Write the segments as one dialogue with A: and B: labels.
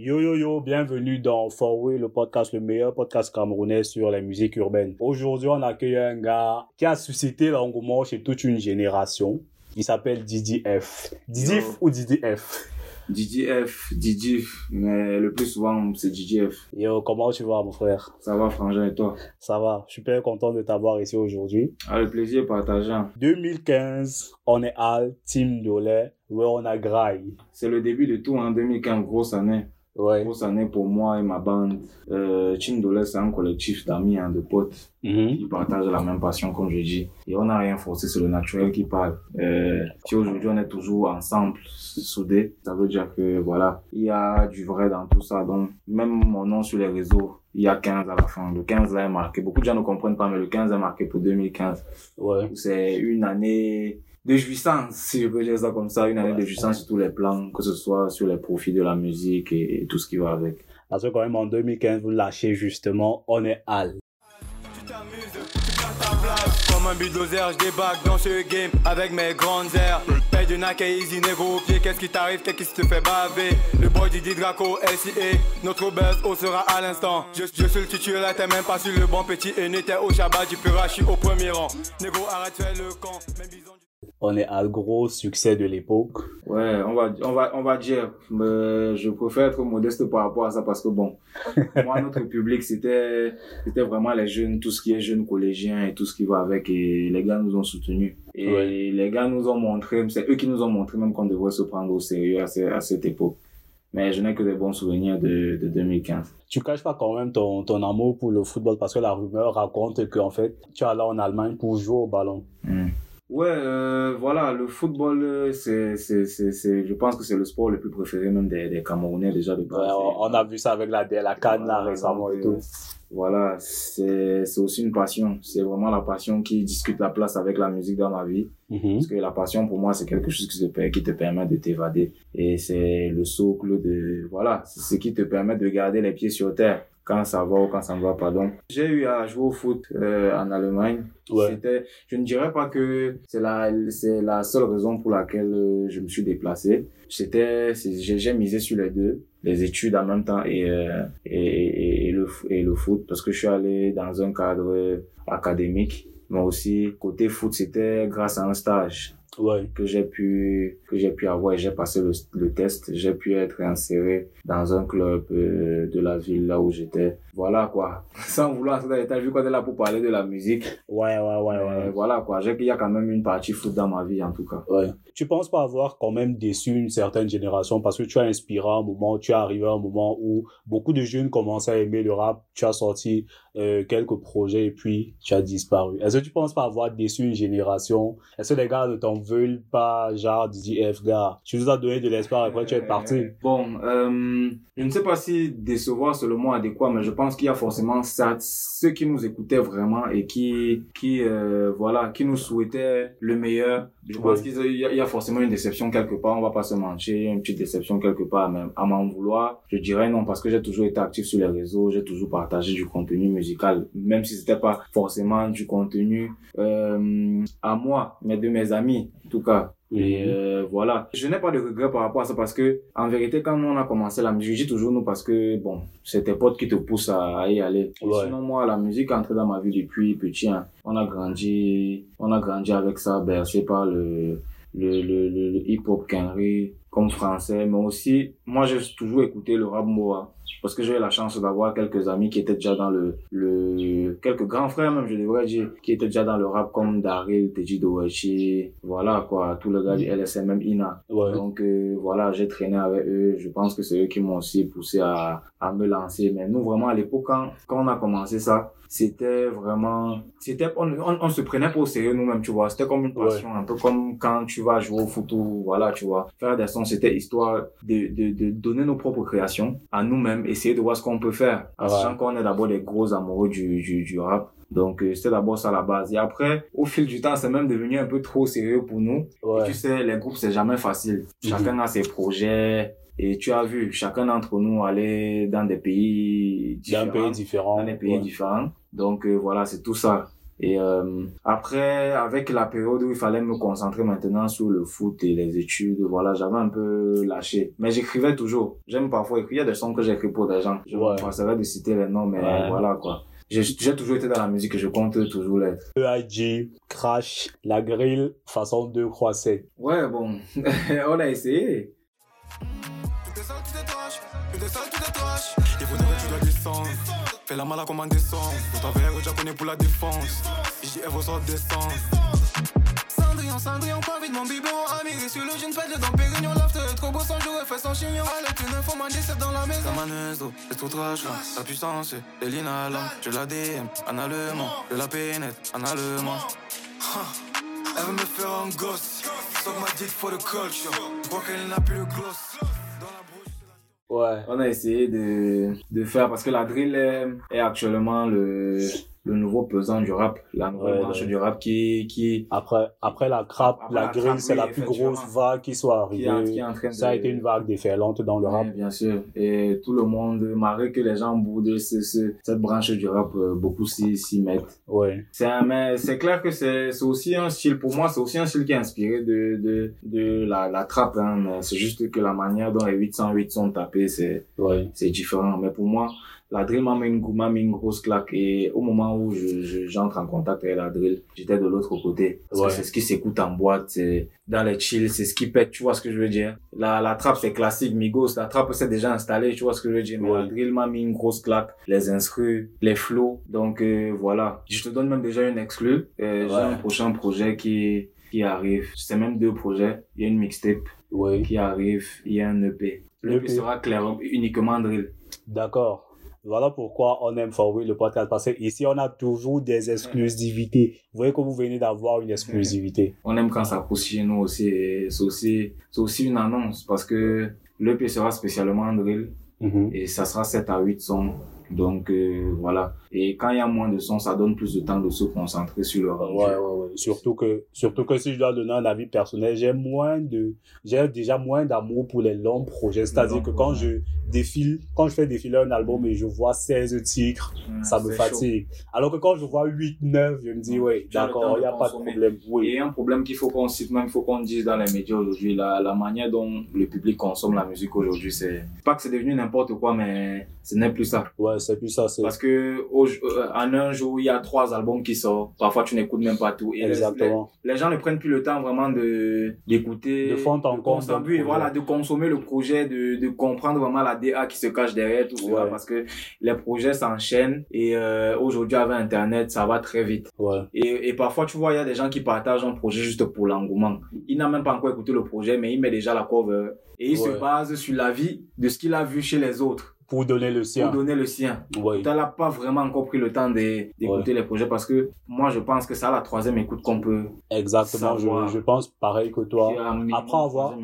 A: Yo yo yo, bienvenue dans Forway, le podcast, le meilleur podcast camerounais sur les musiques urbaines. Aujourd'hui, on accueille un gars qui a suscité l'engouement chez toute une génération. Il s'appelle Didi F. Didi F ou Didi F?
B: DJF, DJF, mais le plus souvent c'est DJF.
A: Yo, comment tu vas mon frère?
B: Ça va frangin et toi?
A: Ça va, super content de t'avoir ici aujourd'hui.
B: Ah, le plaisir partagé.
A: 2015, on est à Team Dolé, ouais on a graille.
B: C'est le début de tout, en hein, 2015, grosse année.
A: Ouais.
B: Grosse année pour moi et ma bande. Euh, Chindole, c'est un collectif d'amis, hein, de potes
A: Mhm.
B: qui partagent la même passion, comme je dis. Et on n'a rien forcé, c'est le naturel qui parle. Euh, si aujourd'hui on est toujours ensemble, soudés, ça veut dire que voilà, il y a du vrai dans tout ça. Donc, même mon nom sur les réseaux, il y a 15 à la fin. Le 15 là est marqué. Beaucoup de gens ne comprennent pas, mais le 15 est marqué pour 2015.
A: Ouais.
B: C'est une année de jouissance, si je peux dire ça comme ça, une année de jouissance sur tous les plans, que ce soit sur les profits de la musique et, et tout ce qui va avec.
A: Parce que quand même en 2015, vous lâchez justement On est Al.
C: Tu t'amuses, tu ta place. Comme un bulldozer, je débarque dans ce game avec mes grandes airs. Paye de Nike et Easy au pied, qu'est-ce qui t'arrive, qu'est-ce qui te fait baver? Le boy Didi Draco, SIA, notre buzz haut sera à l'instant. Je, je suis le titulaire, t'es même pas sur le bon petit et t'es au Shabbat du pura, je suis au premier rang. Negro arrête, fais le camp, même bison du-
A: On est Al, gros succès de l'époque.
B: Ouais, on va, on va, on va dire, mais je préfère être modeste par rapport à ça parce que bon, moi, notre public, c'était, c'était vraiment les jeunes, tout ce qui est jeunes collégiens et tout ce qui va avec et les gars nous ont soutenus. Et
A: Ouais.
B: les gars nous ont montré, c'est eux qui nous ont montré même qu'on devrait se prendre au sérieux à, ce- à cette époque. Mais je n'ai que des bons souvenirs de, de 2015.
A: Tu caches pas quand même ton, ton amour pour le football parce que la rumeur raconte que en fait, tu es allé en Allemagne pour jouer au ballon.
B: Hmm. Ouais, euh, voilà, le football, euh, c'est, c'est, c'est, c'est, je pense que c'est le sport le plus préféré même des, des Camerounais déjà de
A: Ouais,
B: base.
A: on, on a vu ça avec la, la canne là
B: Voilà,
A: récemment et tout.
B: Voilà, c'est, c'est aussi une passion. C'est vraiment la passion qui discute la place avec la musique dans ma vie.
A: Mhm.
B: Parce que la passion, pour moi, c'est quelque chose qui te, qui te permet de t'évader. Et c'est le socle de, voilà, c'est ce qui te permet de garder les pieds sur terre quand ça va ou quand ça ne va pas. Donc, j'ai eu à jouer au foot euh, en Allemagne.
A: Ouais.
B: C'était, je ne dirais pas que c'est la, c'est la seule raison pour laquelle euh, je me suis déplacé. C'était, j'ai, j'ai misé sur les deux, les études en même temps et, euh, et, et, et le, et le foot, parce que je suis allé dans un cadre académique, mais aussi côté foot, c'était grâce à un stage Que j'ai pu que j'ai pu avoir j'ai passé le, le test. J'ai pu être inséré dans un club euh, de la ville là où j'étais voilà quoi. Sans vouloir dans les vu qu'on est là pour parler de la musique.
A: Ouais, ouais, ouais,
B: euh,
A: ouais.
B: voilà quoi. J'ai qu'il y a quand même une partie foot dans ma vie en tout cas.
A: Ouais. Tu penses pas avoir quand même déçu une certaine génération parce que tu as inspiré un moment, tu es arrivé à un moment où beaucoup de jeunes commençaient à aimer le rap, tu as sorti euh, quelques projets et puis tu as disparu. Est-ce que tu penses pas avoir déçu une génération? Est-ce que les gars ne t'en veulent pas, genre DJF gars, tu nous as donné de l'espoir après tu es parti.
B: Euh, bon euh, je ne sais pas si décevoir c'est le mot adéquat mais je pense qu'il y a forcément ça, ceux qui nous écoutaient vraiment et qui qui euh, voilà qui nous souhaitaient le meilleur. Je pense qu'il y, y a forcément une déception quelque part. On va pas se mentir une petite déception quelque part mais à m'en vouloir je dirais non parce que j'ai toujours été actif sur les réseaux j'ai toujours partagé du contenu musical même si c'était pas forcément du contenu euh, à moi mais de mes amis en tout cas et
A: Mhm.
B: euh, voilà. Je n'ai pas de regret par rapport à ça parce que, en vérité, quand nous on a commencé la musique, je dis toujours nous parce que, bon, c'est tes potes qui te poussent à, y aller.
A: Ouais.
B: Sinon, moi, la musique est entrée dans ma vie depuis petit. hein. On a grandi, on a grandi avec ça, bercé par le, le, le, le, le hip-hop Kenry comme français, mais aussi, moi, j'ai toujours écouté le rap Moa. Parce que j'ai eu la chance d'avoir quelques amis qui étaient déjà dans le, le, quelques grands frères même, je devrais dire, qui étaient déjà dans le rap comme Daryl, Teji Dowechi, voilà quoi, tous les gars du LSM, même Ina.
A: Ouais.
B: Donc euh, voilà, j'ai traîné avec eux. Je pense que c'est eux qui m'ont aussi poussé à, à me lancer. Mais nous, vraiment, à l'époque, quand, quand on a commencé ça, c'était vraiment... c'était on, on, on se prenait pas au sérieux nous-mêmes, tu vois. C'était comme une passion, un peu comme quand tu vas jouer au foot ou voilà, tu vois. Faire des sons, c'était histoire de, de, de donner nos propres créations à nous-mêmes, essayer de voir ce qu'on peut faire.
A: Ouais.
B: sachant qu'on est d'abord des gros amoureux du, du, du rap. Donc, euh, c'était d'abord ça la base. Et après, au fil du temps, c'est même devenu un peu trop sérieux pour nous. Et tu sais, les groupes, c'est jamais facile. Chacun a ses projets. Et tu as vu, chacun d'entre nous allait dans des pays différents.
A: pays différent.
B: Dans des pays
A: Ouais.
B: différents. Donc, euh, voilà, c'est tout ça Et euh, après, avec la période où il fallait me concentrer maintenant sur le foot et les études, voilà, j'avais un peu lâché. Mais j'écrivais toujours. J'aime parfois écrire. Il y a des sons que j'écris pour des gens. Je
A: Ouais.
B: me passerai de citer les noms, mais
A: Ouais.
B: voilà quoi. J'ai toujours été dans la musique et je compte toujours l'être.
A: EIG, Crash, La Grille, façon 2 croisette.
B: Ouais, bon, on a essayé.
C: Tout est sale, tout est trash. Tout est sale, tout est trash. Il faudrait que tu dois descendre. Fais la mala comme un. Pour ta verre japonais pour la défense. JF au sort descend. Cendrillon, Cendrillon, pas vite mon biberon. Amiré sur le jeune pète dans Pérignon. Loft, trop beau sans jouer, fait son chignon. Allez, tu ne faut m'en dans la maison. La maneuse d'eau, c'est trop trash. là. La puissance, c'est l'inhalant. Je la DM, en allemand. Je la pénètre, en allemand. Elle veut me faire un gosse. Sauf ma dick for the culture. Je crois qu'elle n'a plus le gloss.
A: Ouais.
B: On a essayé de, de faire, parce que la drill est, est actuellement le, le nouveau pesant du rap, la nouvelle branche
A: ouais.
B: du rap qui, qui,
A: Après, après la crappe,
B: Après
A: la,
B: la
A: grille, c'est la plus grosse vague qui soit
B: qui, est,
A: arrivée.
B: qui est en train de...
A: Ça a été une vague déferlante dans le rap.
B: Bien sûr. Et tout le monde, malgré que les gens boudent ce, ce, cette branche du rap, euh, beaucoup s'y mettent.
A: Ouais.
B: C'est mais c'est clair que c'est c'est aussi un style, pour moi, c'est aussi un style qui est inspiré de, de, de la, la trappe, hein, mais c'est juste que la manière dont les 808 sont tapés, c'est, c'est différent. Mais pour moi, la drill m'a mis une, grosse claque et au moment où je, je- j'entre en contact avec la drill, j'étais de l'autre côté. Parce
A: Ouais.
B: que c'est ce qui s'écoute en boîte, c'est dans les chills, c'est ce qui pète, tu vois ce que je veux dire. La, la trappe, c'est classique, Migos, la trappe, c'est déjà installé, tu vois ce que je veux dire. Mais
A: Ouais.
B: la drill m'a mis une grosse claque, les instrus, les flows. Donc, euh, voilà. Je te donne même déjà une exclue. Euh, J'ai un prochain projet qui, qui arrive. C'est même deux projets. Il y a une mixtape qui arrive. Il y a un EP. L'EP
A: EP.
B: sera clairement uniquement drill.
A: D'accord. Voilà pourquoi on aime For Real, le podcast. Parce que ici, on a toujours des exclusivités. Vous voyez que vous venez d'avoir une exclusivité.
B: On aime quand ça pousse chez nous aussi. C'est aussi, une annonce parce que l'EP sera spécialement en drill
A: Mhm.
B: et ça sera 7 à 8 sons. Donc euh, voilà. Et quand il y a moins de sons, ça donne plus de temps de se concentrer sur le rendu.
A: Ouais, ouais, ouais. Surtout que, surtout que si je dois donner un avis personnel, j'ai moins de, j'ai déjà moins d'amour pour les longs projets. C'est-à-dire que quand je défile, quand je fais défiler un album et je vois 16 titres, ça me fatigue. Alors que quand je vois 8, 9, je me dis,
B: temps
A: d'accord,
B: de
A: il n'y a pas de
B: consommer.
A: problème.
B: chaud.
A: Oui.
B: Et un problème qu'il faut qu'on cite, même il faut qu'on dise dans les médias aujourd'hui, la, la manière dont le public consomme la musique aujourd'hui, c'est pas que c'est devenu n'importe quoi, mais ce n'est plus ça.
A: Ouais, c'est plus ça, c'est,
B: Parce que au- euh, en un jour, il y a trois albums qui sortent. Parfois, tu n'écoutes même pas tout. Et les-
A: exactement.
B: les gens ne prennent plus le temps vraiment de d'écouter
A: De fond en
B: consommer, voilà de consommer le projet de, de comprendre vraiment la DA qui se cache derrière tout cela
A: Ouais.
B: parce que les projets s'enchaînent et euh, aujourd'hui avec internet ça va très vite
A: Ouais.
B: et, et parfois tu vois il y a des gens qui partagent un projet juste pour l'engouement il n'a même pas encore écouté le projet mais il met déjà la cover et il
A: Ouais.
B: se base sur l'avis de ce qu'il a vu chez les autres
A: Pour donner le
B: pour
A: sien.
B: donner le sien
A: Ouais.
B: tu n'as pas vraiment encore pris le temps d'écouter les projets parce que moi je pense que c'est à la troisième écoute qu'on peut
A: Exactement. Je, pense pareil que toi. Après avoir-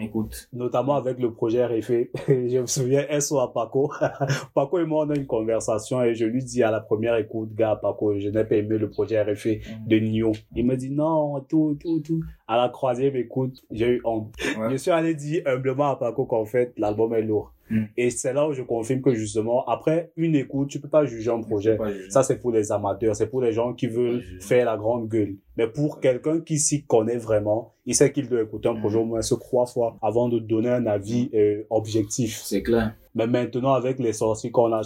A: notamment avec le projet RFE. je me souviens, SO à Paco. Paco et moi, on a une conversation et je lui dis à la première écoute, gars, Paco, je n'ai pas aimé le projet RFE de Nio. Il me dit non, tout, tout, tout. À la troisième écoute, j'ai eu honte.
B: Ouais.
A: Je suis allé dire humblement à Paco qu'en fait, l'album est lourd.
B: Mm.
A: Et c'est là où je confirme que justement, après une écoute, tu peux pas juger un projet.
B: Juger.
A: Ça, c'est pour les amateurs, c'est pour les gens qui veulent faire la grande gueule. Mais pour quelqu'un qui s'y connaît vraiment, il sait qu'il doit écouter un projet
B: Mhm.
A: au moins ce trois fois avant de donner un avis euh, objectif.
B: c'est clair
A: Mais maintenant, avec les sorties qu'on a,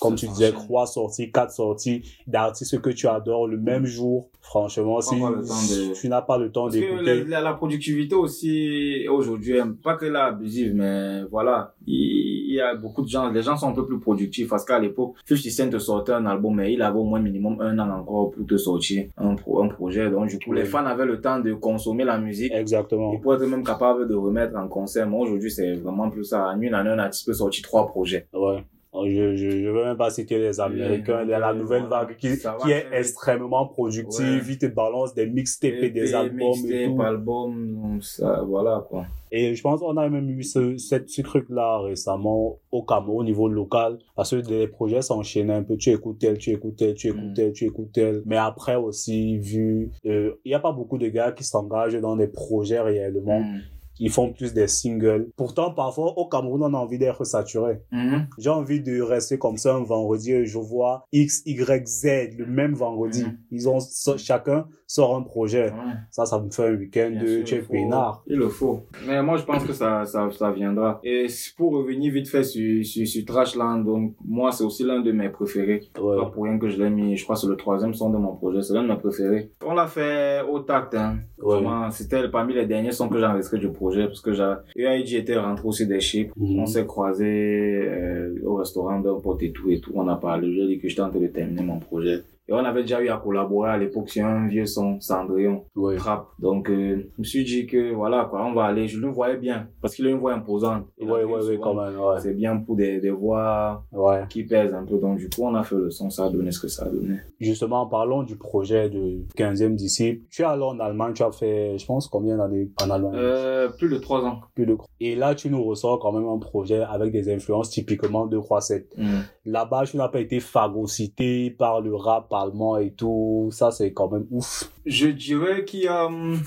A: comme tu disais, trois sorties, quatre sorties d'artistes que tu adores le même jour, franchement, si
B: de-
A: tu n'as pas le temps d'écouter,
B: la, la productivité aussi aujourd'hui, hein, pas que la abusive, mais voilà, il, il y a beaucoup de gens, les gens sont un peu plus productifs parce qu'à l'époque, 50 Cent te sortait un album, mais il avait au moins minimum un an encore pour te sortir un, pro, un projet. Donc du coup,
A: Oui.
B: les fans avaient le temps de consommer la musique.
A: exactement.
B: Et pour être même capable de remettre en concert, moi aujourd'hui c'est vraiment plus ça. En une année, un artiste peut sortir trois projets.
A: Ouais. Je, je, je veux même pas citer les Américains, la
B: euh,
A: nouvelle vague qui, qui est extrêmement productive,
B: Ouais.
A: ils te balance des mixtapes et des albums et tout.
B: album, donc ça, voilà quoi.
A: Et je pense qu'on a même eu ce, cette- ce truc-là récemment au Cameroun, au niveau local, parce que les projets s'enchaînaient un peu. Tu écoutes tel, tu écoutes tel, tu écoutes
B: Mm.
A: tel, tu écoutes tel. Mais après aussi, vu, euh, il n'y a pas beaucoup de gars qui s'engagent dans des projets réellement.
B: Mm.
A: Ils font plus des singles. Pourtant, parfois, au Cameroun, on a envie d'être saturé.
B: Mhm.
A: J'ai envie de rester comme ça un vendredi et je vois X, Y, Z le même vendredi.
B: Mhm.
A: Ils ont, so- chacun sort un projet.
B: Ouais.
A: Ça, ça me fait un week-end de tu peinard.
B: Il le faut. Mais moi, je pense que ça, ça, ça viendra. Et pour revenir vite fait sur, sur, sur Trashland, donc, moi, c'est aussi l'un de mes préférés.
A: Ouais.
B: Pas pour rien que je l'ai mis, je crois que c'est le troisième son de mon projet. C'est l'un de mes préférés. On l'a fait au tact, hein.
A: Ouais.
B: C'était parmi les derniers sons que j'ai enregistrés du projet parce que j'ai, UIG était rentré aussi des chips.
A: Mhm.
B: On s'est croisés euh, au restaurant d'un pote et tout et tout. On a parlé. Je lui ai dit que j'étais en train de terminer mon projet. Et on avait déjà eu à collaborer à l'époque sur un vieux son, Cendrillon,
A: Ouais.
B: trap. Donc, euh, je me suis dit que voilà, quoi, on va aller. Je le voyais bien parce qu'il a une voix imposante.
A: Ouais, ouais,
B: souvent.
A: quand même, ouais.
B: C'est bien pour des, des voix
A: Ouais.
B: qui pèsent un peu. Donc, du coup, on a fait le son. Ça a donné ce que ça a donné.
A: Justement, parlons du projet de 15e disciple. Tu es allé en Allemagne, tu as fait, je pense, combien d'années en Allemagne?
B: Euh, plus de trois ans.
A: Plus de... Et là, tu nous ressors quand même un projet avec des influences typiquement de 3-7.
B: Mm.
A: Là-bas, tu n'as pas été phagocyté par le rap allemand et tout. Ça, c'est quand même ouf.
B: Je dirais qu'il y a, hum,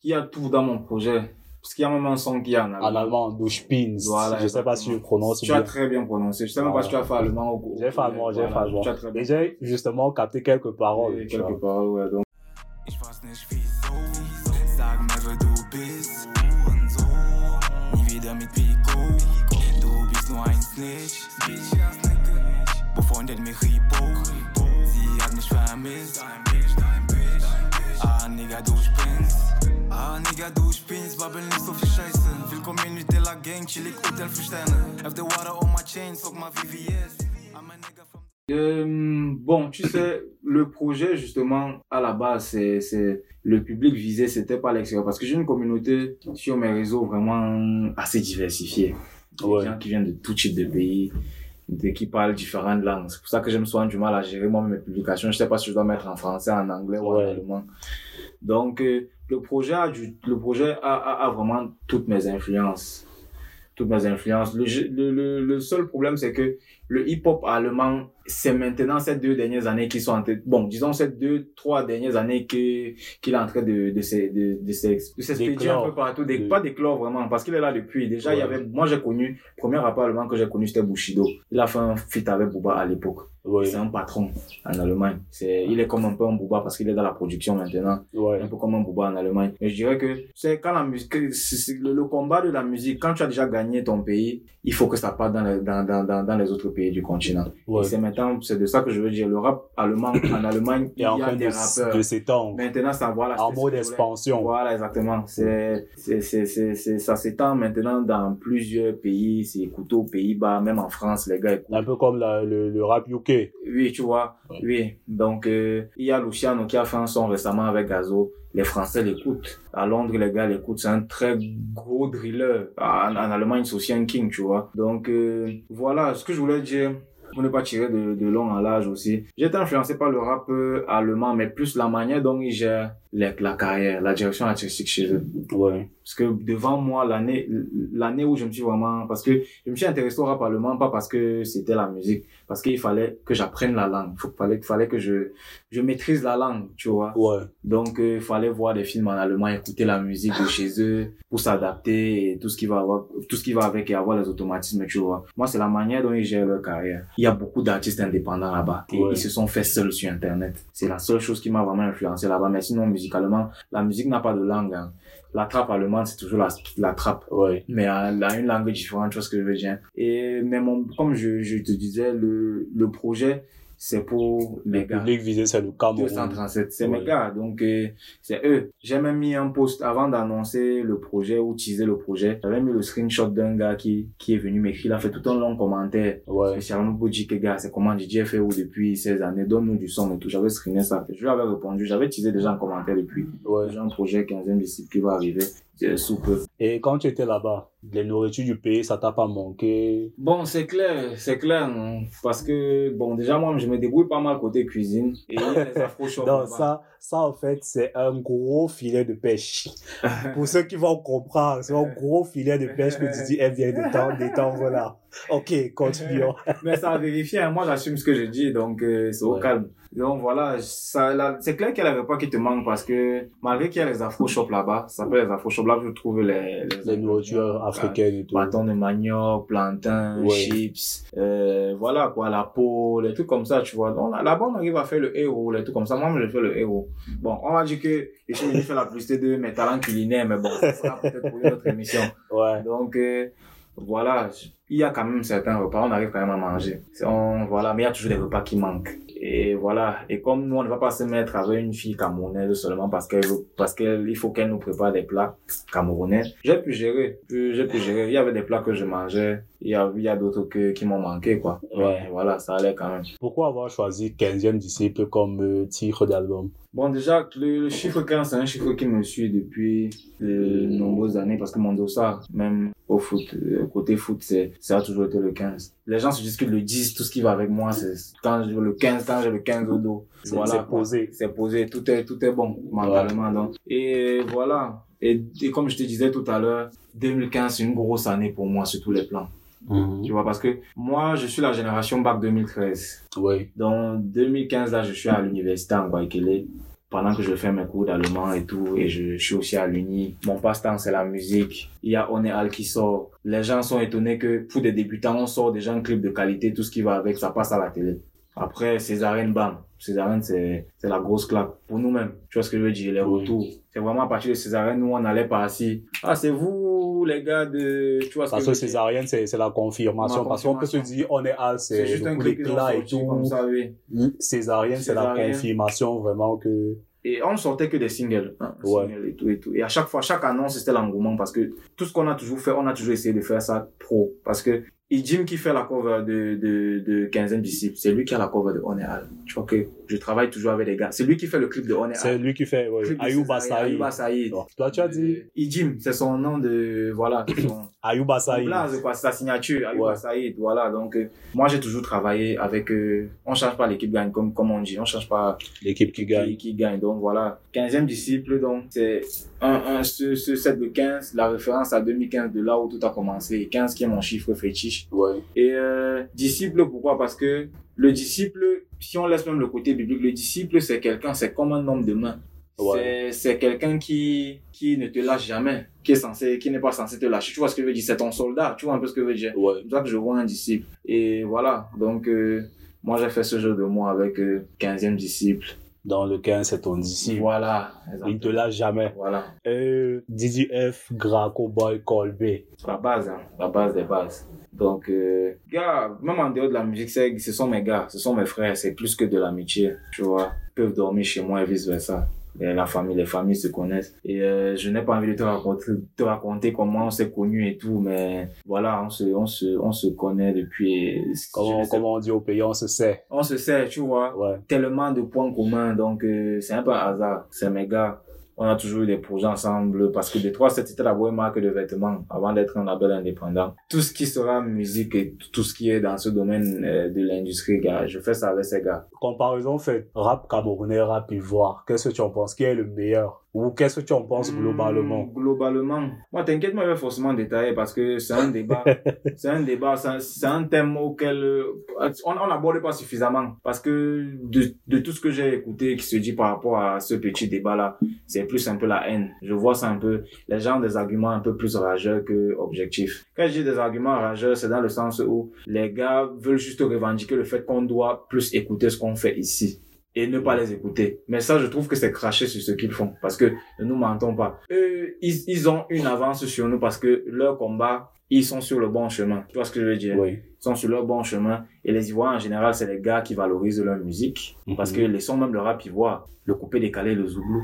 B: qu'il y a tout dans mon projet. Parce qu'il y a même un son qui est en allemand.
A: En allemand, du Spins.
B: Voilà,
A: je sais pas si je prononce
B: Tu as très bien prononcé. Je sais même pas si tu as fait allemand ou
A: J'ai fait allemand, j'ai fait allemand. Et j'ai justement capté quelques paroles.
B: Et
A: tu vois.
B: quelques paroles, ouais. Donc,
C: du bist, nur ein Snitch, befreundet mich sie hat mich vermisst, ah Nigga du spinnst, ah Nigga du spinnst, babbel nicht so viel Scheiße, willkommen mit der Gang, chillig Hotel für Sterne, have the water on my chain, sag mal VVS, I'm a nigga from
B: Euh, bon, tu sais, le projet, justement, à la base, c'est, c'est, le public visé, c'était pas l'extérieur. Parce que j'ai une communauté sur mes réseaux vraiment assez diversifiée. Des
A: Ouais.
B: gens qui viennent de tout type de pays, de, qui parlent différentes langues. C'est pour ça que je me souvent du mal à gérer moi mes publications. Je sais pas si je dois mettre en français, en anglais ou en
A: Ouais.
B: allemand. Donc, euh, le projet a du, le projet a, a, a vraiment toutes mes influences. Toutes mes influences. Le, le, le, le seul problème, c'est que le hip-hop allemand, c'est maintenant ces deux dernières années qui sont en train, bon, disons ces deux, trois dernières années que, qu'il est en train de, de, s'e- de, de, de s'expédier un peu partout, des, pas d'éclore vraiment, parce qu'il est là depuis. Déjà, il y avait, moi j'ai connu, le premier rappeur allemand que j'ai connu, c'était Bushido. Il a fait un feat avec Booba à l'époque.
A: Ouais.
B: C'est un patron en Allemagne. C'est, il est comme un peu un Booba parce qu'il est dans la production maintenant
A: Ouais.
B: un peu comme un Booba en Allemagne. Mais je dirais que c'est quand la musique, le, le combat de la musique, quand tu as déjà gagné ton pays, il faut que ça parte dans dans, dans, dans, dans les autres pays du continent.
A: Ouais.
B: Et c'est maintenant, c'est de ça que je veux dire. Le rap allemand, en Allemagne, il y
A: en
B: a
A: train
B: des
A: de,
B: rappeurs.
A: de s'étendre.
B: Maintenant, ça, voilà.
A: En mode expansion.
B: Voilà, exactement. C'est, c'est, c'est, c'est, c'est- ça s'étend maintenant dans plusieurs pays. C'est écouté aux Pays-Bas, même en France, les gars écoutent.
A: Un peu comme la- le, le rap UK.
B: Oui, tu vois.
A: Ouais.
B: Oui. Donc, euh, il y a Luciano qui a fait un son récemment avec Gazo. Les Français l'écoutent. À Londres, les gars l'écoutent. C'est un très gros driller. En, en Allemagne, c'est aussi un king, tu vois. Donc, euh, voilà ce que je voulais dire. Pour ne pas tirer de, long en large aussi. J'ai été influencé par le rap euh, allemand, mais plus la manière dont ils gèrent la, la carrière, la direction artistique chez eux.
A: Ouais.
B: Parce que devant moi, l'année, l'année où je me suis vraiment, parce que je me suis intéressé au rap allemand, pas parce que c'était la musique, parce qu'il fallait que j'apprenne la langue. Il fallait, fallait que je, je maîtrise la langue, tu vois.
A: Ouais.
B: Donc, euh, il fallait voir des films en allemand, écouter la musique de chez eux, pour s'adapter et tout ce qui va avoir, tout ce qui va avec et avoir les automatismes, tu vois. Moi, c'est la manière dont ils gèrent leur carrière. Il y a beaucoup d'artistes indépendants là-bas. Et
A: Ouais.
B: ils se sont faits seuls sur Internet. C'est la seule chose qui m'a vraiment influencé là-bas. Mais sinon, musicalement, la musique n'a pas de langue. hein. La trappe allemande, c'est toujours la, la trappe
A: Ouais.
B: mais elle a une langue différente, tu vois ce que je veux dire. Et mais mon, comme je, je te disais, le, le projet, c'est pour
A: Le
B: gars.
A: public visé, c'est le Cameroun.
B: 237, c'est
A: Ouais.
B: mes gars, donc euh, c'est eux. J'ai même mis un post avant d'annoncer le projet ou teaser le projet. J'avais mis le screenshot d'un gars qui, qui est venu m'écrire, il a fait tout un long commentaire.
A: Ouais.
B: Spécialement pour dire que gars, c'est comment DJ fait où depuis 16 années, donne-nous du son et tout. J'avais screené ça. Je lui avais répondu, j'avais teasé déjà en commentaire depuis.
A: Ouais.
B: J'ai un projet 15e disciple qui va arriver sous peu.
A: Et quand tu étais là-bas, les nourritures du pays, ça t'a pas manqué?
B: Bon, c'est clair, c'est clair, hein, parce que, bon, déjà, moi, je me débrouille pas mal côté cuisine, et les
A: Non, ça, ça, en fait, c'est un gros filet de pêche. Pour ceux qui vont comprendre, c'est un gros filet de pêche que tu dis, elle vient de temps, d'étendre là. ok, continuons.
B: Mais ça a vérifié, hein. moi j'assume ce que je dis, donc euh, c'est au
A: Ouais.
B: calme. Donc voilà, c'est clair qu'il n'y avait pas qui te manque parce que malgré qu'il y a les afro shops là-bas, ça s'appelle les afro shops là, je trouve les,
A: Les nourritures africaines et tout.
B: Bâton de manioc, plantain,
A: Ouais.
B: chips, euh, voilà quoi, la peau, les trucs comme ça, tu vois. Donc là- là-bas, on arrive à faire le héros, les trucs comme ça. Moi, je fais le héros. Bon, on va dire que je suis venu faire la publicité de mes talents culinaires, mais bon, ça sera peut-être pour une autre émission.
A: Ouais.
B: Donc, euh, voilà, il y a quand même certains repas, on arrive quand même à manger. On, voilà, mais il y a toujours des repas qui manquent. Et voilà, et comme nous, on ne va pas se mettre avec une fille camerounaise seulement parce qu'elle parce qu'il faut qu'elle nous prépare des plats camerounais. J'ai pu gérer, j'ai pu gérer. Il y avait des plats que je mangeais, il y a, il y a d'autres que, qui m'ont manqué, quoi.
A: Ouais.
B: Voilà, ça allait quand même.
A: Pourquoi avoir choisi 15e disciple comme euh, titre d'album?
B: Bon, déjà, le, le chiffre 15, c'est un chiffre qui me suit depuis de nombreuses années parce que mon dossard, même au foot, euh, côté foot, c'est, ça a toujours été le 15. Les gens se disent que le 10, tout ce qui va avec moi, c'est quand j'ai le 15, quand j'ai le 15 au dos.
A: C'est
B: Voilà,
A: c'est
B: quoi.
A: posé.
B: C'est posé, tout est, tout est bon, mentalement, donc. Et voilà. Et, et comme je te disais tout à l'heure, 2015, c'est une grosse année pour moi sur tous les plans.
A: Mhm.
B: Tu vois, parce que moi, je suis la génération bac 2013.
A: Oui.
B: Dans 2015, là, je suis à l'université en Guayaquil pendant que je fais mes cours d'allemand et tout, et je, je suis aussi à l'uni. Mon passe-temps, c'est la musique. Il y a Onéal qui sort. Les gens sont étonnés que pour des débutants, on sort déjà un clip de qualité, tout ce qui va avec, ça passe à la télé. Après, Césarine, bam. Césarine, c'est, c'est la grosse claque pour nous-mêmes. Tu vois ce que je veux dire? Les retours. C'est vraiment à partir de Césarine, nous, on allait par ici. Ah, c'est vous, les gars de, tu vois ce
A: Parce
B: que
A: que césarienne, c'est c'est la confirmation. Parce qu'on peut se dire, on est à,
B: C'est
A: c'est
B: juste un
A: d'éclat et tout.
B: comme ça, oui.
A: Césarienne, c'est la confirmation vraiment que.
B: Et on sortait que des singles, hein,
A: Ouais.
B: singles et tout et tout. Et à chaque fois, chaque annonce, c'était l'engouement parce que tout ce qu'on a toujours fait, on a toujours essayé de faire ça pro. Parce que et Jim qui fait la cover de, de, de 15e disciple, c'est lui qui a la cover de Onéal. Tu vois que je travaille toujours avec les gars. C'est lui qui fait le clip de
A: C'est
B: Onéal.
A: lui qui fait, ouais, Ayouba Saïd.
B: Ayouba Saïd.
A: Toi, tu as dit
B: Ijim, c'est son nom de, voilà, c'est son,
A: Ayouba Saïd.
B: blaze, quoi, c'est sa signature, Ayouba
A: Ouais.
B: Saïd, voilà. Donc, euh, moi, j'ai toujours travaillé avec, euh, on change pas l'équipe gagne, comme, comme on dit, on change pas
A: L'équipe qui gagne.
B: qui, qui gagne. Donc voilà, 15e disciple, donc c'est un, un, ce, ce set de 15, la référence à 2015 de là où tout a commencé, et 15 qui est mon chiffre fétiche. Et euh, disciple, pourquoi? Parce que le disciple, si on laisse même le côté biblique, le disciple c'est quelqu'un, c'est comme un homme de main.
A: Ouais.
B: C'est, quelqu'un qui, qui ne te lâche jamais, qui est censé, qui n'est pas censé te lâcher. Tu vois ce que je veux dire? C'est ton soldat, tu vois un peu ce que je veux dire?
A: Ouais.
B: C'est pour ça que je vois un disciple. Et voilà, donc euh, moi j'ai fait ce jeu de mots avec euh, 15e disciple.
A: Dans le 15, c'est ton disciple.
B: Voilà.
A: Il ne te lâche jamais.
B: Voilà.
A: Euh, Didi F, Graco Boy, Colby.
B: La base, hein. La base des bases. Donc, euh, gars, même en dehors de la musique, c'est, ce sont mes gars, ce sont mes frères, c'est plus que de l'amitié, tu vois. Ils peuvent dormir chez moi et vice versa. Et la famille, les familles se connaissent. Et euh, je n'ai pas envie de te raconter, te raconter comment on s'est connus et tout, mais voilà, on se, on se, on se connaît depuis. je
A: Comment, comment on dit au pays, on se sait.
B: On se sait, tu vois.
A: Ouais.
B: tellement de points communs, donc euh, c'est un peu un hasard. C'est mes gars. On a toujours eu des projets ensemble parce que Détroit, c'était la bonne marque de vêtements avant d'être un label indépendant. Tout ce qui sera musique et tout ce qui est dans ce domaine euh, de l'industrie, gars, je fais ça avec ces gars.
A: Comparaison faite, rap camerounais, rap ivoire. Qu'est-ce que tu en penses? Qui est le meilleur? Ou qu'est-ce que tu en penses globalement?
B: Hmm, globalement. Moi, t'inquiète, moi, je vais forcément détailler parce que c'est un débat. c'est un débat, c'est un, thème auquel on on n'aborde pas suffisamment. Parce que de, de tout ce que j'ai écouté qui se dit par rapport à ce petit débat-là, c'est plus un peu la haine. Je vois ça un peu, les gens ont des arguments un peu plus rageux que objectifs. Quand je dis des arguments rageux, c'est dans le sens où les gars veulent juste revendiquer le fait qu'on doit plus écouter ce qu'on fait ici et ne pas les écouter. Mais ça, je trouve que c'est cracher sur ce qu'ils font parce que ne nous mentons pas. Eux, ils, ils ont une avance sur nous parce que leur combat, ils sont sur le bon chemin. Tu vois ce que je veux dire?
A: Oui.
B: Ils sont sur leur bon chemin. Et les Ivoiriens, en général, c'est les gars qui valorisent leur musique. Parce que les sons même le rap ivoire, le coupé décalé, le zouglou,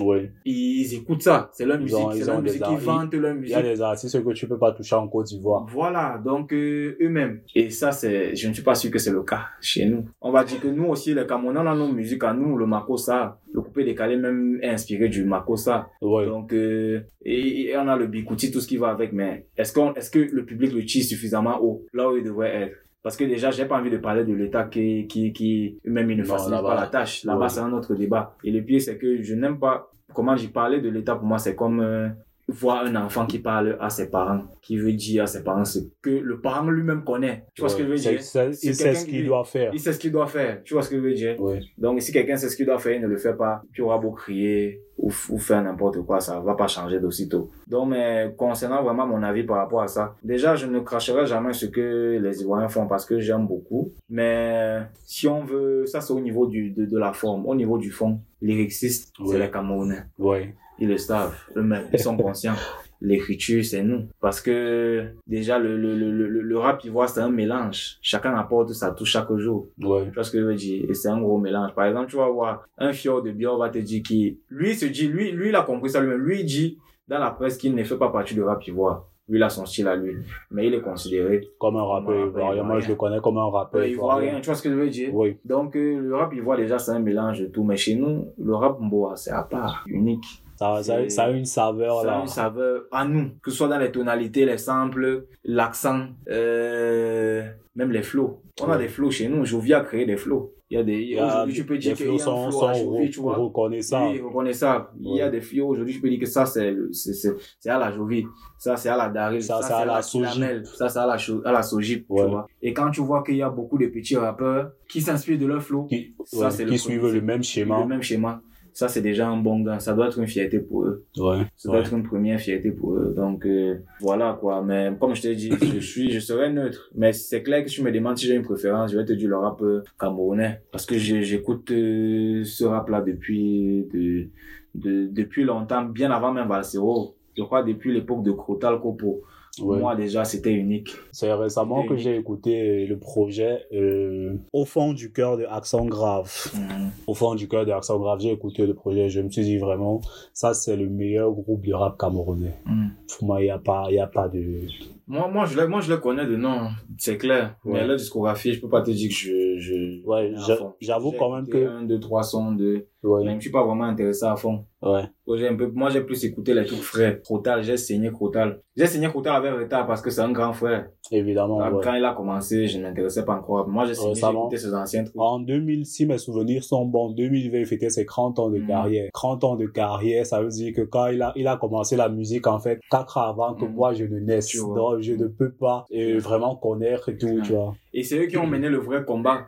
A: Oui.
B: ils écoutent ça. C'est leur
A: Ils
B: musique. C'est leur musique. Ils vantent leur
A: Il y
B: musique.
A: a des artistes que tu peux pas toucher en Côte d'Ivoire.
B: Voilà, donc euh, eux-mêmes. Et ça, c'est, je ne suis pas sûr que c'est le cas chez nous. On va dire que nous aussi, les Camerounais, on a nos musiques à nous, le makossa, le coupé décalé même est inspiré du makossa.
A: Oui.
B: Donc, euh, et, et on a le bikouti, tout ce qui va avec, mais est-ce qu'on, est-ce que le public le tire suffisamment haut, là où il devrait être? Parce que déjà, j'ai pas envie de parler de l'État qui, qui, qui, eux-mêmes, ils ne
A: là-bas,
B: pas la tâche. Là-bas,
A: ouais.
B: c'est un autre débat. Et le pire, c'est que je n'aime pas, comment j'y parlais de l'État, pour moi, c'est comme, euh, voir un enfant qui parle à ses parents, qui veut dire à ses parents ce que le parent lui-même connaît. Tu vois ce que je veux dire?
A: c'est-
B: C'est
A: Il sait ce
B: qui-
A: qu'il doit faire.
B: Il sait ce qu'il doit faire. Tu vois ce que je veux dire?
A: Ouais.
B: Donc, si quelqu'un sait ce qu'il doit faire, il ne le fait pas, tu auras beau crier ou, faire n'importe quoi, ça va pas changer d'aussitôt. Donc, mais concernant vraiment mon avis par rapport à ça, déjà, je ne cracherai jamais ce que les Ivoiriens font parce que j'aime beaucoup. Mais si on veut, ça c'est au niveau du, de, de la forme. Au niveau du fond, lyriciste, c'est les Camerounais.
A: Ouais.
B: Ils le savent eux-mêmes, ils sont conscients. L'écriture, c'est nous. Parce que déjà, le, le, le, le, rap ivoire, c'est un mélange. Chacun apporte sa touche chaque jour.
A: Ouais.
B: Tu vois ce que je veux dire? Et c'est un gros mélange. Par exemple, tu vas voir un fior de on va te dire qui, lui, il se dit, lui, lui, il a compris ça lui-même. Lui, il dit dans la presse qu'il ne fait pas partie du rap ivoire. Lui, il a son style à lui. Mais il est considéré
A: Comme un rappeur ivoirien. Moi, je le connais comme un rappeur
B: peu ivoirien. Tu vois ce que je veux dire?
A: Oui.
B: Donc, euh, le rap ivoire, déjà, c'est un mélange de tout. Mais chez nous, le rap mboa, c'est à part, unique.
A: Ça, ça,
B: C'est-
A: ça a une saveur
B: Ça a
A: là.
B: une saveur à nous, que ce soit dans les tonalités, les samples, l'accent, euh, même les flows. On a
A: Ouais.
B: des flows chez nous. Jovi a créé des flows. Il y a des,
A: Il y a-
B: aujourd'hui, tu peux dire qu'il y a un
A: sont,
B: flow à
A: sont
B: Jovi, tu vois.
A: reconnaissables.
B: Oui, reconnaissable. Il y a
A: Ouais.
B: des flows, aujourd'hui, tu peux dire que ça, c'est, c'est, c'est, c'est à la Jovi. Ça, c'est à la Daryl.
A: Ça, c'est à la Soji.
B: Kilamel. Ça, c'est à la, Cho- à la Soji,
A: Ouais.
B: tu vois. Et quand tu vois qu'il y a beaucoup de petits rappeurs qui s'inspirent de leur flow,
A: Qui,
B: Ça,
A: ouais,
B: c'est
A: qui
B: le
A: suivent
B: premier-
A: le même schéma.
B: le même schéma, ça, c'est déjà un bon gain. Ça doit être une fierté pour eux.
A: Ouais.
B: Ça doit être une première fierté pour eux. Donc, euh, voilà, quoi. Mais, comme je t'ai dit, je suis, je serai neutre. Mais c'est clair que si tu me demandes si j'ai une préférence, je vais te dire le rap euh, camerounais. Parce que j'écoute euh, ce rap-là depuis, de, de, depuis longtemps, bien avant même Valsero. Je crois depuis l'époque de Crotal Kopo.
A: Ouais.
B: Moi, déjà, c'était unique.
A: C'est récemment que j'ai écouté le projet euh, Au fond du cœur de Accent Grave.
B: Mhm.
A: Au fond du cœur de Accent Grave, j'ai écouté le projet. Je me suis dit vraiment, ça c'est le meilleur groupe de rap camerounais.
B: Mhm.
A: Pour moi, il n'y a, pas- il y a pas de.
B: Moi, moi, je les, moi, je les connais de nom, c'est clair.
A: Ouais.
B: Mais leur discographie, je peux pas te dire que je, je,
A: Ouais, j'avoue quand même que-
B: Un, deux, trois sons de,
A: Ouais.
B: mais je suis pas vraiment intéressé à fond.
A: Ouais.
B: Moi, j'ai un peu, moi, j'ai plus écouté les trucs frais. Crotal, j'ai saigné Crotal. J'ai saigné Crotal avec retard parce que c'est un grand frère.
A: Évidemment,
B: Quand-
A: ouais.
B: Quand il a commencé, je ne m'intéressais pas encore. Moi, j'ai saigné, écouté ses anciens trucs.
A: En 2000, si mes souvenirs sont bons, 2020, il fêtait ses 30 ans de
B: Mm.
A: carrière. 30 ans de carrière, ça veut dire que quand il a, il a commencé la musique, en fait, 4 ans avant que
B: Mm.
A: moi je ne naisse.
B: Tu
A: Donc, je ne peux pas euh, vraiment connaître et tout, tu vois.
B: Et c'est eux qui ont mené le vrai combat.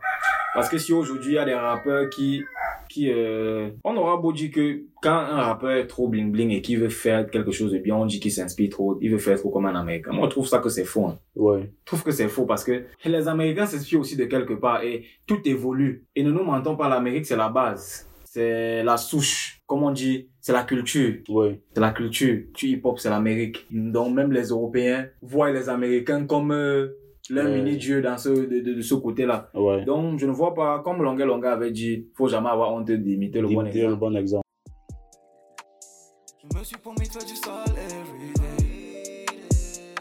B: Parce que si aujourd'hui il y a des rappeurs qui, qui, euh, on aura beau dire que quand un rappeur est trop bling bling et qui veut faire quelque chose de bien, on dit qu'il s'inspire trop, il veut faire trop comme un américain. Moi, je trouve ça que c'est faux, hein.
A: Ouais.
B: Je trouve que c'est faux parce que les Américains s'inspirent aussi de quelque part et tout évolue. Et ne nous mentons pas, l'Amérique, c'est la base. C'est la souche. Comme on dit, c'est la culture.
A: Ouais.
B: C'est la culture. Tu hip-hop, c'est l'Amérique. Donc même les Européens voient les Américains comme euh, leur
A: Ouais.
B: mini-dieu dans ce, de, de, de ce côté-là.
A: Ouais.
B: Donc je ne vois pas, comme Longa Longa avait dit, faut jamais avoir honte d'imiter le bon
A: le
B: exemple.
A: bon exemple.
C: Je me suis promis de faire du sale everyday.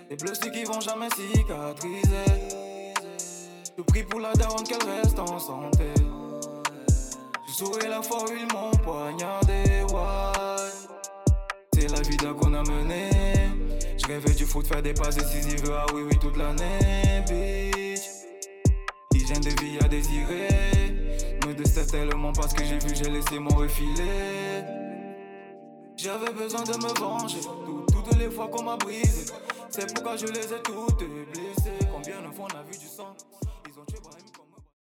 C: Des blessures qui vont jamais cicatriser. Je prie pour la daronne qu'elle reste en santé. Saurais la fois où ils m'ont poignardé. C'est la vie d'un qu'on a mené. Je rêvais du foot, faire des passes décisives. Ah oui, oui, toute l'année, bitch. Hygiène de vie à désirer. Me déteste tellement parce que j'ai vu, j'ai laissé mon refiler. J'avais besoin de me venger tout- toutes les fois qu'on m'a brisé. C'est pourquoi je les ai toutes blessées. Combien de fois on a vu du sang? Ils ont tué.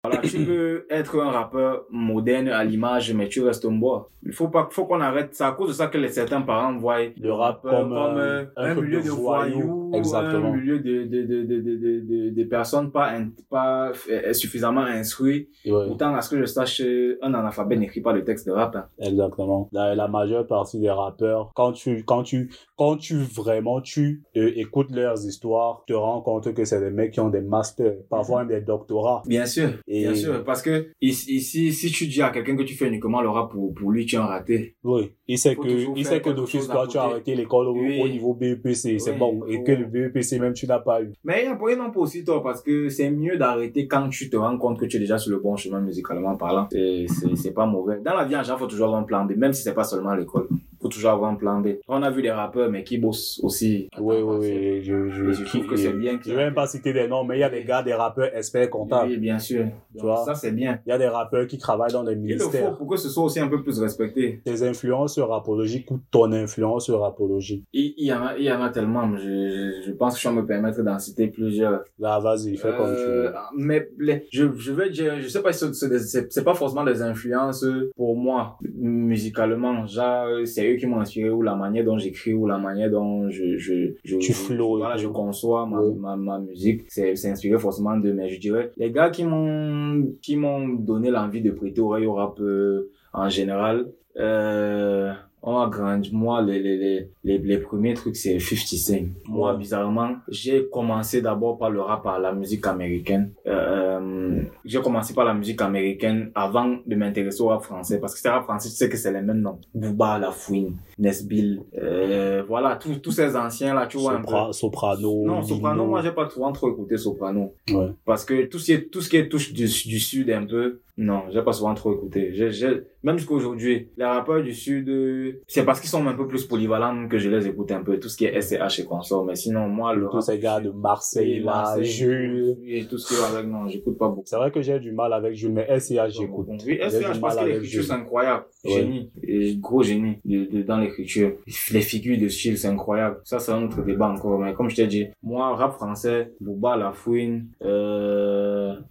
B: Voilà, tu peux être un rappeur moderne à l'image, mais tu restes un bois. Il faut pas, faut qu'on arrête. C'est à cause de ça que les, certains parents voient
A: Le rap comme, euh, un
B: un milieu
A: de
B: de
A: voyous. Exactement.
B: un milieu de, de, de, de, de, de, de- de personnes pas, pas euh, suffisamment instruites.
A: Ouais.
B: Pourtant, à ce que je sache, euh, un analphabète n'écrit pas le texte de rap. hein.
A: Exactement. La, la majeure partie des rappeurs, quand tu, quand tu, quand tu vraiment, tu euh, écoutes leurs histoires, te rends compte que c'est des mecs qui ont des masters, parfois même des doctorats.
B: Bien sûr,
A: Et-
B: bien sûr, parce que ici, ici, si tu dis à quelqu'un que tu fais uniquement le rap pour, pour lui, tu es un raté.
A: Oui, il sait que, il sait que d'office, toi, tu as arrêté l'école au,
B: Oui.
A: au niveau BEPC, c'est
B: Oui,
A: bon. Et que le BEPC même, tu n'as pas eu.
B: Mais il n'ont pas aussi tort parce que c'est mieux d'arrêter quand tu te rends compte que tu es déjà sur le bon chemin musicalement parlant. C'est, pas mauvais. Dans la vie, en général, faut toujours avoir un plan B, même si c'est pas seulement l'école. Toujours avoir un plan B. On a vu des rappeurs, mais qui bossent aussi.
A: Oui, oui, oui. Je, je,
B: Et je trouve que c'est bien.
A: Je vais même pas citer des noms, mais il y a des gars, des rappeurs experts comptables.
B: Oui, bien sûr.
A: Tu vois?
B: ça, c'est bien.
A: Il y a des rappeurs qui travaillent dans des
B: Il le faut
A: ministères.
B: pour que ce soit aussi un peu plus respecté.
A: Tes influences rapologiques ou ton influence rapologique.
B: Il, il y en a, il y en a tellement. Je, je, pense que je vais me permettre d'en citer plusieurs.
A: Là, vas-y, fais comme tu veux.
B: Euh, mais les- je, je vais dire, je sais pas si c'est- pas forcément des influences pour moi musicalement. Genre, c'est eux qui m'ont inspiré ou la manière dont j'écris ou la manière dont je je je,
A: Tu
B: voilà, je conçois ma,
A: Ouais.
B: ma, ma musique. C'est c'est inspiré forcément de mais je dirais les gars qui m'ont qui m'ont donné l'envie de prêter oreille au rap euh, en général. Euh, on grandi, moi, les, les, les, les, premiers trucs, c'est 50 Cent. Moi,
A: Ouais.
B: bizarrement, j'ai commencé d'abord par le rap, par la musique américaine. Euh, j'ai commencé par la musique américaine avant de m'intéresser au rap français. Parce que c'est rap français, tu sais que c'est les mêmes noms. Booba, La Fouine, Nesbill, euh, voilà, tous, ces anciens-là, tu vois un peu.
A: Sopra- soprano.
B: Non, Soprano,
A: Lino.
B: moi, j'ai pas souvent trop écouté Soprano.
A: Ouais.
B: Parce que tout ce qui est, tout ce qui est touche du, du sud un peu, non, j'ai pas souvent trop écouté. J'ai, j'ai, même jusqu'à aujourd'hui, les rappeurs du sud, euh, c'est parce qu'ils sont un peu plus polyvalents que je les écoute un peu. Tout ce qui est SCH et consorts. Mais sinon, moi, le
A: Tous ces gars de Marseille, là, Jules.
B: Et tout ce qui va avec, non, j'écoute pas beaucoup.
A: C'est vrai que j'ai du mal avec Jules, mais SIH, j'écoute.
B: Oui, SCH, parce que l'écriture, c'est incroyable.
A: Ouais.
B: Génie. Et gros génie de, de- dans l'écriture. Les figures de style, c'est incroyable. Ça, c'est un autre débat encore. Mais comme je t'ai dit, moi, rap français, Booba, La Fouine,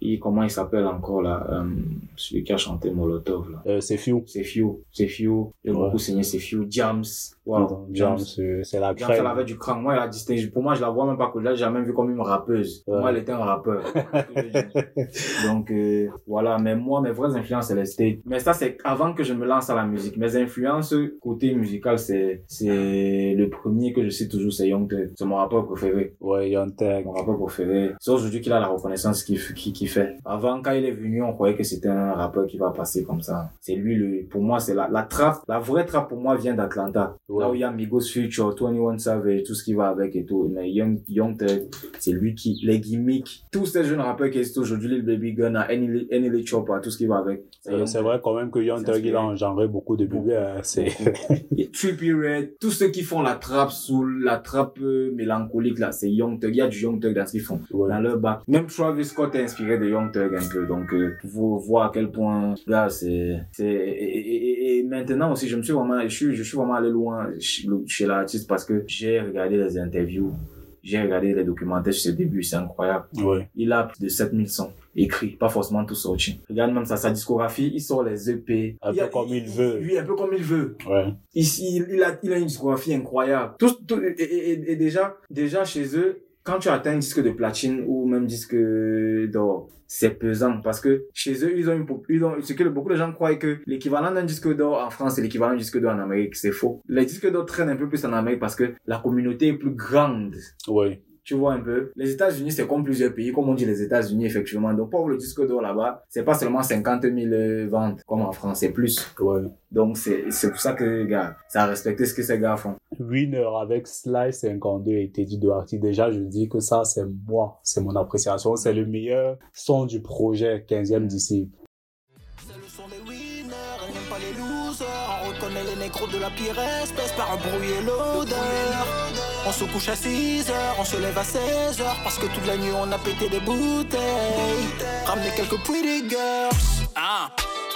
B: euh, comment il s'appelle encore, là, euh, celui qui a chanté Molotov, là.
A: Euh, c'est Fiu.
B: C'est Few, c'est Few. J'ai
A: Ouais.
B: beaucoup saigné, c'est Few. Jams. Wow.
A: James, c'est c'est la
B: Jams, elle
A: crème.
B: avait du cran. Moi, elle a distingué. Pour moi, je la vois même pas que là, j'ai jamais vu comme une rappeuse. Pour
A: Ouais.
B: moi, elle était un rappeur. Donc, euh, voilà. Mais moi, mes vraies influences, c'est les States. Mais ça, c'est avant que je me lance à la musique. Mes influences, côté musical, c'est, c'est le premier que je sais toujours, c'est Young Thug. C'est mon rappeur préféré.
A: Ouais, Young Thug.
B: Mon rappeur préféré. C'est aujourd'hui qu'il a la reconnaissance qu'il qu'il qu'il fait. Avant, quand il est venu, on croyait que c'était un rappeur qui va passer comme ça. C'est lui, le, pour moi, c'est la, la trappe. La vraie trappe, pour moi, vient d'Atlanta.
A: Ouais.
B: Là où il y a Migos Future, 21 Savage, tout ce qui va avec et tout. Mais Young, Young c'est lui qui, les gimmicks, tous ces jeunes rappeurs qui existent aujourd'hui, Lil Baby Gun, Annie Lee Chopper, tout ce qui va avec.
A: C'est vrai quand même que Young Thug, il a engendré beaucoup de bébés. hein, C'est...
B: Et Trippie Red, tous ceux qui font la trappe sous la trappe euh, mélancolique là, c'est Young Thug. Il y a du Young Thug dans ce qu'ils font.
A: Ouais.
B: Dans leur bac. Même Travis Scott est inspiré de Young Thug un peu. Donc, euh, vous voir à quel point, là, c'est, c'est, et, et- et- maintenant aussi, je me suis vraiment, je suis, je suis vraiment allé loin chez, l'artiste parce que j'ai regardé les interviews. J'ai regardé les documentaires sur ses débuts, c'est incroyable.
A: Ouais.
B: Il a plus de 7000 sons écrits, pas forcément tout sortis. Regarde même ça, sa discographie, il sort les EP.
A: Un
B: Il y a-
A: peu comme il veut.
B: Oui, un peu comme il veut.
A: Ouais.
B: Ici, il, il a, il a une discographie incroyable. Tout, tout- et- et- et déjà, déjà chez eux, quand tu atteins un disque de platine ou même disque d'or, c'est pesant parce que chez eux, ils ont une, ils ont, ce que beaucoup de gens croient que l'équivalent d'un disque d'or en France, c'est l'équivalent d'un disque d'or en Amérique. C'est faux. Les disques d'or traînent un peu plus en Amérique parce que la communauté est plus grande.
A: Ouais.
B: Tu vois un peu. Les États-Unis, c'est comme plusieurs pays, comme on dit les États-Unis, effectivement. Donc, pour le disque d'or là-bas, c'est pas seulement 50 000 euh, ventes, comme en France, c'est plus.
A: Ouais.
B: Donc, c'est, c'est pour ça que, gars, ça a respecté ce que ces gars font.
A: Winner avec Sly 52 et Teddy Doherty. Déjà, je dis que ça, c'est moi. C'est mon appréciation. C'est le meilleur son du projet 15e disciple.
D: C'est le son des winners, elle n'aime pas les losers. On reconnaît les négros de la pire espèce par un bruit et l'odeur. On se couche à 6 heures, on se lève à 16 heures. Parce que toute la nuit on a pété des bouteilles. Ramener quelques pretty girls. Ah,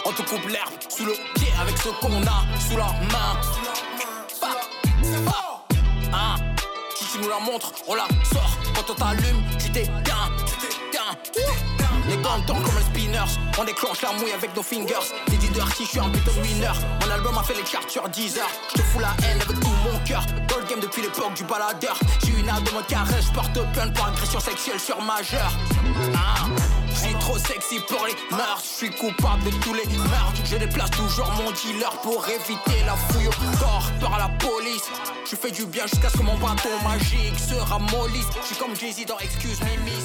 D: on te coupe l'herbe sous le pied avec ce qu'on a sous la main. Ah, si tu nous la montres, on la sort. Quand on t'allume, tu t'éteins. Tu t'éteins. Comme On déclenche la mouille avec nos fingers T'es dit Dirty, je suis un putain de winner Mon album a fait les charts sur 10 heures Je te fous la haine avec tout mon cœur le game depuis l'époque du baladeur J'ai une âme de mode carré, je porte plainte pour agression sexuelle sur majeur ah. Trop sexy pour les meurtres, je suis coupable de tous les meurtres. Je déplace toujours mon dealer pour éviter la fouille au corps par la police. Je fais du bien jusqu'à ce que mon bâton magique se ramollisse. Je suis comme Jay-Z dans Excuse Me Miss.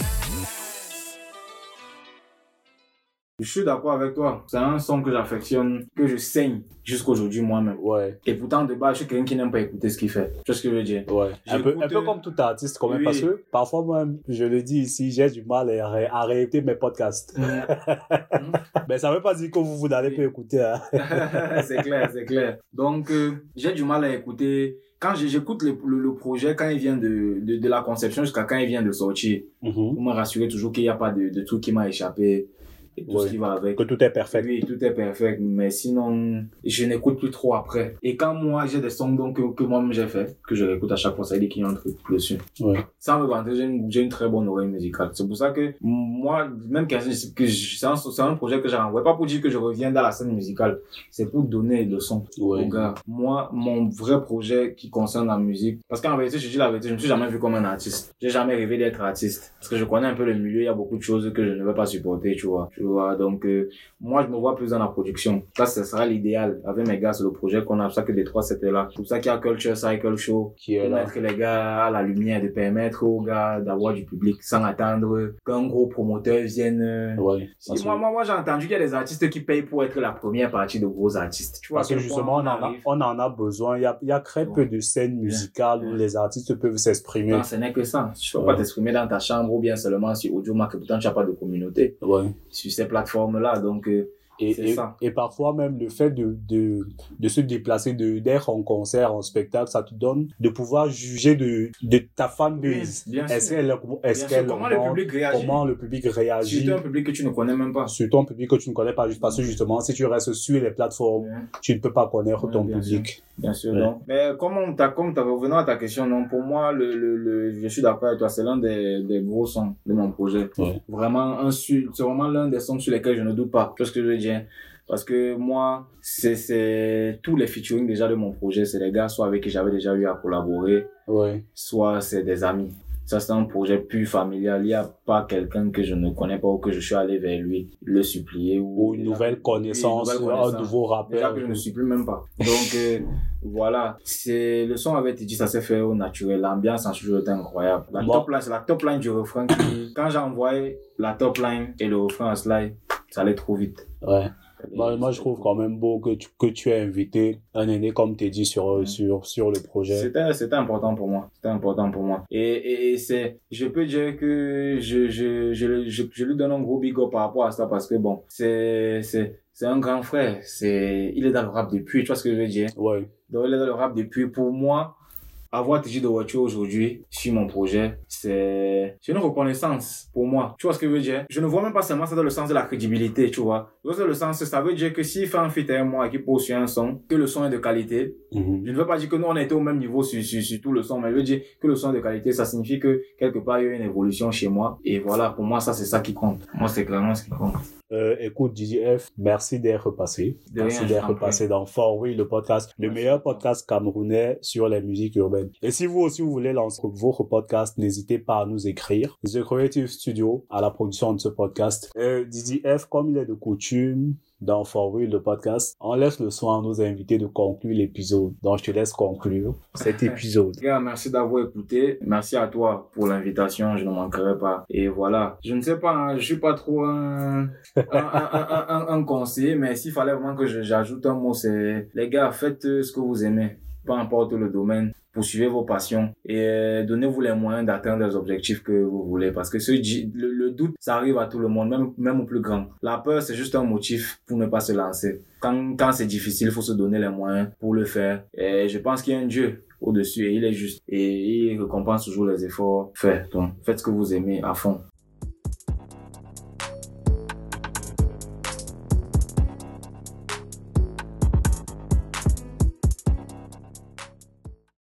B: Je suis d'accord avec toi. C'est un son que j'affectionne, que je saigne jusqu'aujourd'hui moi-même.
A: Ouais,
B: Et pourtant, de base, je suis quelqu'un qui n'aime pas écouter ce qu'il fait. Tu vois ce que je veux dire?
A: Ouais. Un peu, un
B: J'écoute,
A: peu comme tout artiste quand même,
B: oui.
A: parce que parfois moi, je le dis ici, j'ai du mal à, ré- à réécouter mes podcasts. Mais ça veut pas dire que vous, vous n'allez
B: Oui.
A: pas écouter. Hein.
B: c'est clair, c'est clair. Donc, euh, j'ai du mal à écouter. Quand j'écoute le, le, le projet, quand il vient de, de, de la conception jusqu'à quand il vient de sortir,
A: Mhm.
B: pour me rassurer toujours qu'il n'y a pas de, de truc qui m'a échappé et tout
A: Ouais.
B: ce qui va avec.
A: Que tout est parfait.
B: Oui, tout est parfait, mais sinon, je n'écoute plus trop après. Et quand moi, j'ai des sons donc, que, que moi-même j'ai fait, que je réécoute à chaque fois, ça veut dire qu'il y a un truc dessus.
A: Ouais.
B: Sans me vanter, j'ai une, très bonne oreille musicale. C'est pour ça que moi, même que je- c'est un, projet que j'ai renvoyé, pas pour dire que je reviens dans la scène musicale, c'est pour donner le son aux gars. Moi, mon vrai projet qui concerne la musique, parce qu'en vérité, je dis la vérité, je me suis jamais vu comme un artiste. J'ai jamais rêvé d'être artiste. Parce que je connais un peu le milieu, il y a beaucoup de choses que je ne veux pas supporter, tu vois. Tu vois, donc, euh, moi, je me vois plus dans la production. Ça, ce sera l'idéal. Avec mes gars, c'est le projet qu'on a. C'est pour ça que Détroit, c'était là. C'est pour ça qu'il y a Culture Cycle Show.
A: Qui est là.
B: mettre les gars à la lumière, de permettre aux gars d'avoir du public sans attendre qu'un gros promoteur vienne. euh,
A: Ouais.
B: si, moi, moi, moi j'ai entendu qu'il y a des artistes qui payent pour être la première partie de gros artistes. Tu vois,
A: Parce que justement, on en, a, on en a besoin. Il y a, il y a très
B: Ouais.
A: peu de scènes musicales où les artistes peuvent s'exprimer.
B: Non, ce n'est que ça. Tu peux
A: Ouais.
B: pas t'exprimer dans ta chambre ou bien seulement sur AudioMac, et pourtant tu n'as pas de communauté
A: Ouais.
B: sur ces plateformes-là. Donc, euh,
A: Et, et, parfois même le fait de, de, de se déplacer, de, d'être en concert, en spectacle, ça te donne de pouvoir juger de, de ta fanbase.
B: Oui.
A: Est-ce qu'elle, est- qu'elle
B: comment le public réagit?
A: comment le public réagit?
B: Surtout un public que tu ne connais même pas.
A: sur ton public que tu ne connais pas, juste parce que justement, si tu restes sur les plateformes, tu ne peux pas connaître ton
B: bien
A: public.
B: Bien sûr, non. Mais comme t'as revenant à ta question, non, pour moi, le, le, le, je suis d'accord avec toi, c'est l'un des, des gros sons de mon projet. Vraiment, un c'est vraiment l'un des sons sur lesquels je ne doute pas. Tu vois ce que je veux dire? Parce que moi, c'est, tous les featuring déjà de mon projet, c'est des gars, soit avec qui j'avais déjà eu à collaborer,
A: Ouais.
B: soit c'est des amis. Ça, c'est un projet plus familial. Il n'y a pas quelqu'un que je ne connais pas ou que je suis allé vers lui le supplier ou,
A: Ou une nouvelle connaissance,
B: une nouvelle
A: un nouveau
B: Déjà
A: rappeur.
B: que je ne suis plus même pas. Donc, euh, voilà. C'est, le son avait été dit, ça s'est fait au naturel. L'ambiance en studio était incroyable. La
A: Bon.
B: top line, c'est la top line du refrain qui, quand j'ai envoyé la top line et le refrain en slide, ça allait trop vite.
A: Ouais. Moi, moi, je trouve quand même beau que tu, que tu aies invité un aîné, comme tu dit, sur, sur, sur le projet.
B: C'était, c'était important pour moi. C'était important pour moi. Et, et, et c'est, je peux dire que je, je, je, je, je lui donne un gros big up par rapport à ça parce que bon, c'est, c'est, c'est un grand frère. C'est, il est dans le rap depuis, tu vois ce que je veux dire?
A: Ouais.
B: Donc, il est dans le rap depuis. Pour moi, avoir TJ de voiture aujourd'hui sur mon projet, c'est une reconnaissance pour moi. Tu vois ce que je veux dire? Je ne vois même pas seulement ça dans le sens de la crédibilité, tu vois. Dans le sens, ça veut dire que s'il fait un feat avec moi et qu'il pose sur un son, que le son est de qualité,
A: Mhm.
B: je ne veux pas dire que nous, on était au même niveau sur, sur, sur tout le son, mais je veux dire que le son est de qualité, ça signifie que quelque part, il y a eu une évolution chez moi. Et voilà, pour moi, ça, c'est ça qui compte. Moi, c'est clairement ce qui compte.
A: Euh, écoute, DJF, merci d'être passé.
B: De
A: merci d'être passé dans Fort Oui, le podcast, le
B: Merci.
A: meilleur podcast camerounais sur les musiques urbaines. Et si vous aussi vous voulez lancer votre podcast, n'hésitez pas à nous écrire. The Creative Studio à la production de ce podcast. Euh, DJF, comme il est de coutume, dans For Real, le podcast, on laisse le soin à nos invités de conclure l'épisode. Donc, je te laisse conclure cet épisode.
B: Gars, merci d'avoir écouté. Merci à toi pour l'invitation. Je ne manquerai pas. Et voilà. Je ne sais pas, hein, je suis pas trop un, un, un, conseiller, mais s'il fallait vraiment que j'ajoute un mot, c'est, les gars, faites ce que vous aimez. Peu importe le domaine. Poursuivez vos passions et euh, donnez-vous les moyens d'atteindre les objectifs que vous voulez. Parce que le, doute, ça arrive à tout le monde, même, même au plus grand. La peur, c'est juste un motif pour ne pas se lancer. Quand, quand c'est difficile, il faut se donner les moyens pour le faire. Et je pense qu'il y a un Dieu au-dessus et il est juste. Et il récompense toujours les efforts faits. Donc, faites ce que vous aimez à fond.